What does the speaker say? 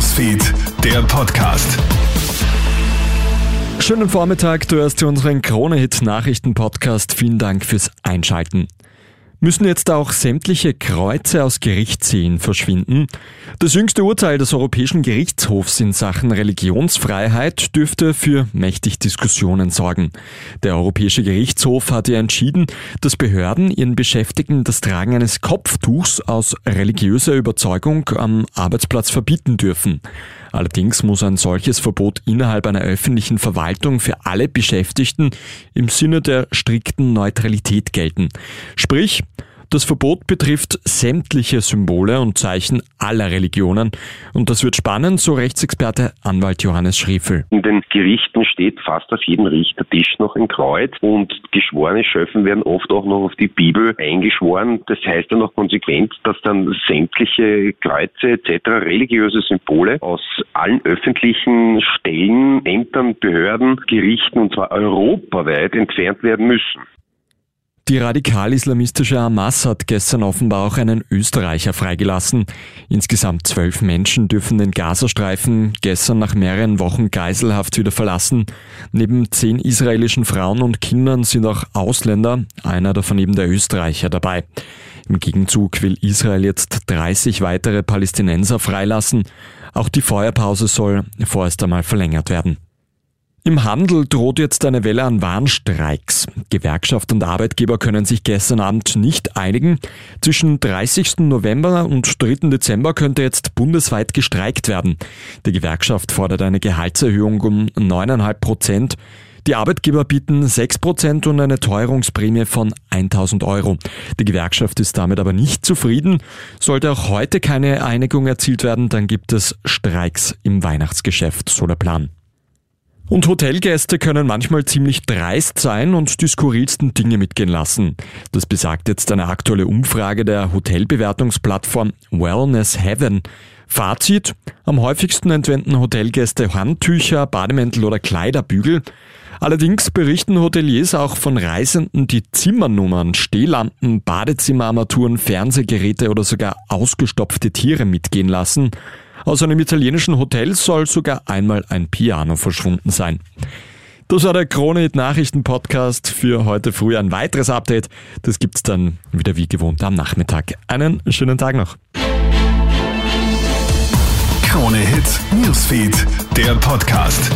Newsfeed, der Podcast. Schönen Vormittag, du hörst unseren Krone-Hit-Nachrichten-Podcast. Vielen Dank fürs Einschalten. Müssen jetzt auch sämtliche Kreuze aus Gerichtsseen verschwinden? Das jüngste Urteil des Europäischen Gerichtshofs in Sachen Religionsfreiheit dürfte für mächtig Diskussionen sorgen. Der Europäische Gerichtshof hatte entschieden, dass Behörden ihren Beschäftigten das Tragen eines Kopftuchs aus religiöser Überzeugung am Arbeitsplatz verbieten dürfen. Allerdings muss ein solches Verbot innerhalb einer öffentlichen Verwaltung für alle Beschäftigten im Sinne der strikten Neutralität gelten. Sprich, das Verbot betrifft sämtliche Symbole und Zeichen aller Religionen. Und das wird spannend, so Rechtsexperte Anwalt Johannes Schriefel. In den Gerichten steht fast auf jedem Richtertisch noch ein Kreuz und geschworene Schöffen werden oft auch noch auf die Bibel eingeschworen. Das heißt dann auch konsequent, dass dann sämtliche Kreuze etc., religiöse Symbole aus allen öffentlichen Stellen, Ämtern, Behörden, Gerichten und zwar europaweit entfernt werden müssen. Die radikal-islamistische Hamas hat gestern offenbar auch einen Österreicher freigelassen. Insgesamt zwölf Menschen dürfen den Gazastreifen gestern nach mehreren Wochen Geiselhaft wieder verlassen. Neben zehn israelischen Frauen und Kindern sind auch Ausländer, einer davon eben der Österreicher dabei. Im Gegenzug will Israel jetzt 30 weitere Palästinenser freilassen. Auch die Feuerpause soll vorerst einmal verlängert werden. Im Handel droht jetzt eine Welle an Warnstreiks. Gewerkschaft und Arbeitgeber können sich gestern Abend nicht einigen. Zwischen 30. November und 3. Dezember könnte jetzt bundesweit gestreikt werden. Die Gewerkschaft fordert eine Gehaltserhöhung um 9,5 Prozent. Die Arbeitgeber bieten 6 Prozent und eine Teuerungsprämie von 1000 Euro. Die Gewerkschaft ist damit aber nicht zufrieden. Sollte auch heute keine Einigung erzielt werden, dann gibt es Streiks im Weihnachtsgeschäft, so der Plan. Und Hotelgäste können manchmal ziemlich dreist sein und die skurrilsten Dinge mitgehen lassen. Das besagt jetzt eine aktuelle Umfrage der Hotelbewertungsplattform Wellness Heaven. Fazit, am häufigsten entwenden Hotelgäste Handtücher, Bademäntel oder Kleiderbügel. Allerdings berichten Hoteliers auch von Reisenden, die Zimmernummern, Stehlampen, Badezimmerarmaturen, Fernsehgeräte oder sogar ausgestopfte Tiere mitgehen lassen. Aus einem italienischen Hotel soll sogar einmal ein Piano verschwunden sein. Das war der Krone Nachrichten Podcast für heute früh. Ein weiteres Update, das gibt's dann wieder wie gewohnt am Nachmittag. Einen schönen Tag noch. Krone Hits, Newsfeed, der Podcast.